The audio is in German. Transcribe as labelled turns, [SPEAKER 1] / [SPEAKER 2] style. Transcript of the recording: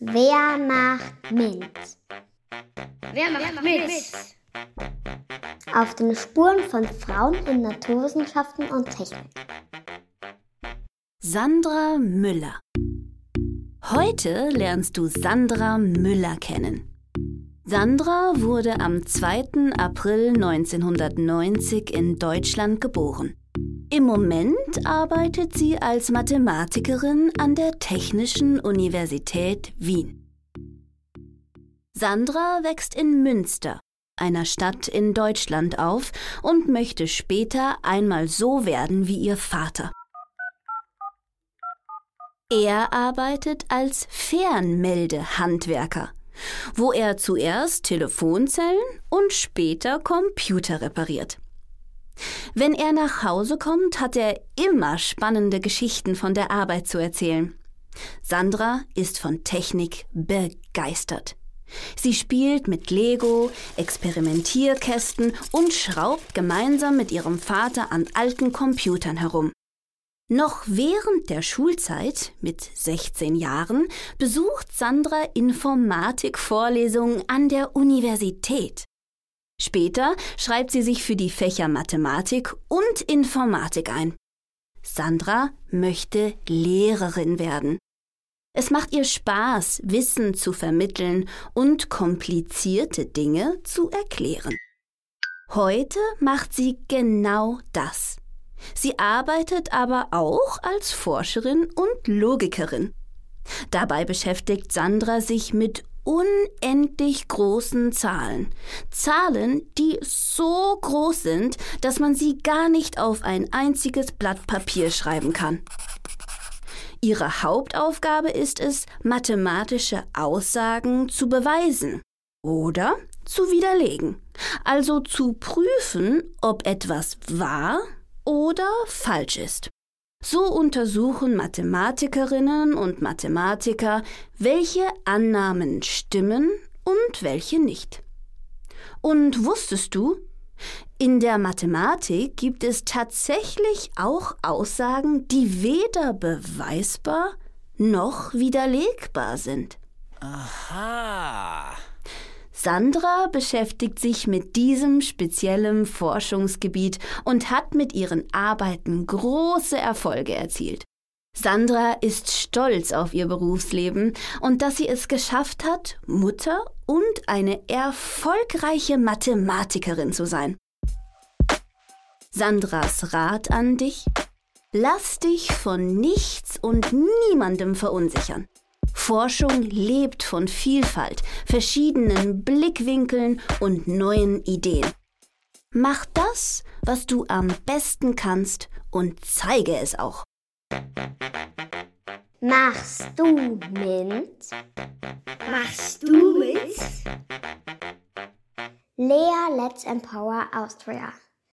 [SPEAKER 1] Wer macht mit?
[SPEAKER 2] Wer macht mit?
[SPEAKER 1] Auf den Spuren von Frauen in Naturwissenschaften und Technik.
[SPEAKER 3] Sandra Müller. Heute lernst du Sandra Müller kennen. Sandra wurde am 2. April 1990 in Deutschland geboren. Im Moment arbeitet sie als Mathematikerin an der Technischen Universität Wien. Sandra wächst in Münster, einer Stadt in Deutschland, auf und möchte später einmal so werden wie ihr Vater. Er arbeitet als Fernmeldehandwerker, wo er zuerst Telefonzellen und später Computer repariert. Wenn er nach Hause kommt, hat er immer spannende Geschichten von der Arbeit zu erzählen. Sandra ist von Technik begeistert. Sie spielt mit Lego, Experimentierkästen und schraubt gemeinsam mit ihrem Vater an alten Computern herum. Noch während der Schulzeit, mit 16 Jahren, besucht Sandra Informatikvorlesungen an der Universität. Später schreibt sie sich für die Fächer Mathematik und Informatik ein. Sandra möchte Lehrerin werden. Es macht ihr Spaß, Wissen zu vermitteln und komplizierte Dinge zu erklären. Heute macht sie genau das. Sie arbeitet aber auch als Forscherin und Logikerin. Dabei beschäftigt Sandra sich mit unendlich großen Zahlen. Zahlen, die so groß sind, dass man sie gar nicht auf ein einziges Blatt Papier schreiben kann. Ihre Hauptaufgabe ist es, mathematische Aussagen zu beweisen oder zu widerlegen, also zu prüfen, ob etwas wahr oder falsch ist. So untersuchen Mathematikerinnen und Mathematiker, welche Annahmen stimmen und welche nicht. Und wusstest du, in der Mathematik gibt es tatsächlich auch Aussagen, die weder beweisbar noch widerlegbar sind.
[SPEAKER 4] Aha.
[SPEAKER 3] Sandra beschäftigt sich mit diesem speziellen Forschungsgebiet und hat mit ihren Arbeiten große Erfolge erzielt. Sandra ist stolz auf ihr Berufsleben und dass sie es geschafft hat, Mutter und eine erfolgreiche Mathematikerin zu sein. Sandras Rat an dich? Lass dich von nichts und niemandem verunsichern. Forschung lebt von Vielfalt, verschiedenen Blickwinkeln und neuen Ideen. Mach das, was du am besten kannst und zeige es auch.
[SPEAKER 1] Machst du mit?
[SPEAKER 2] Machst du mit?
[SPEAKER 1] Lea Let's Empower Austria.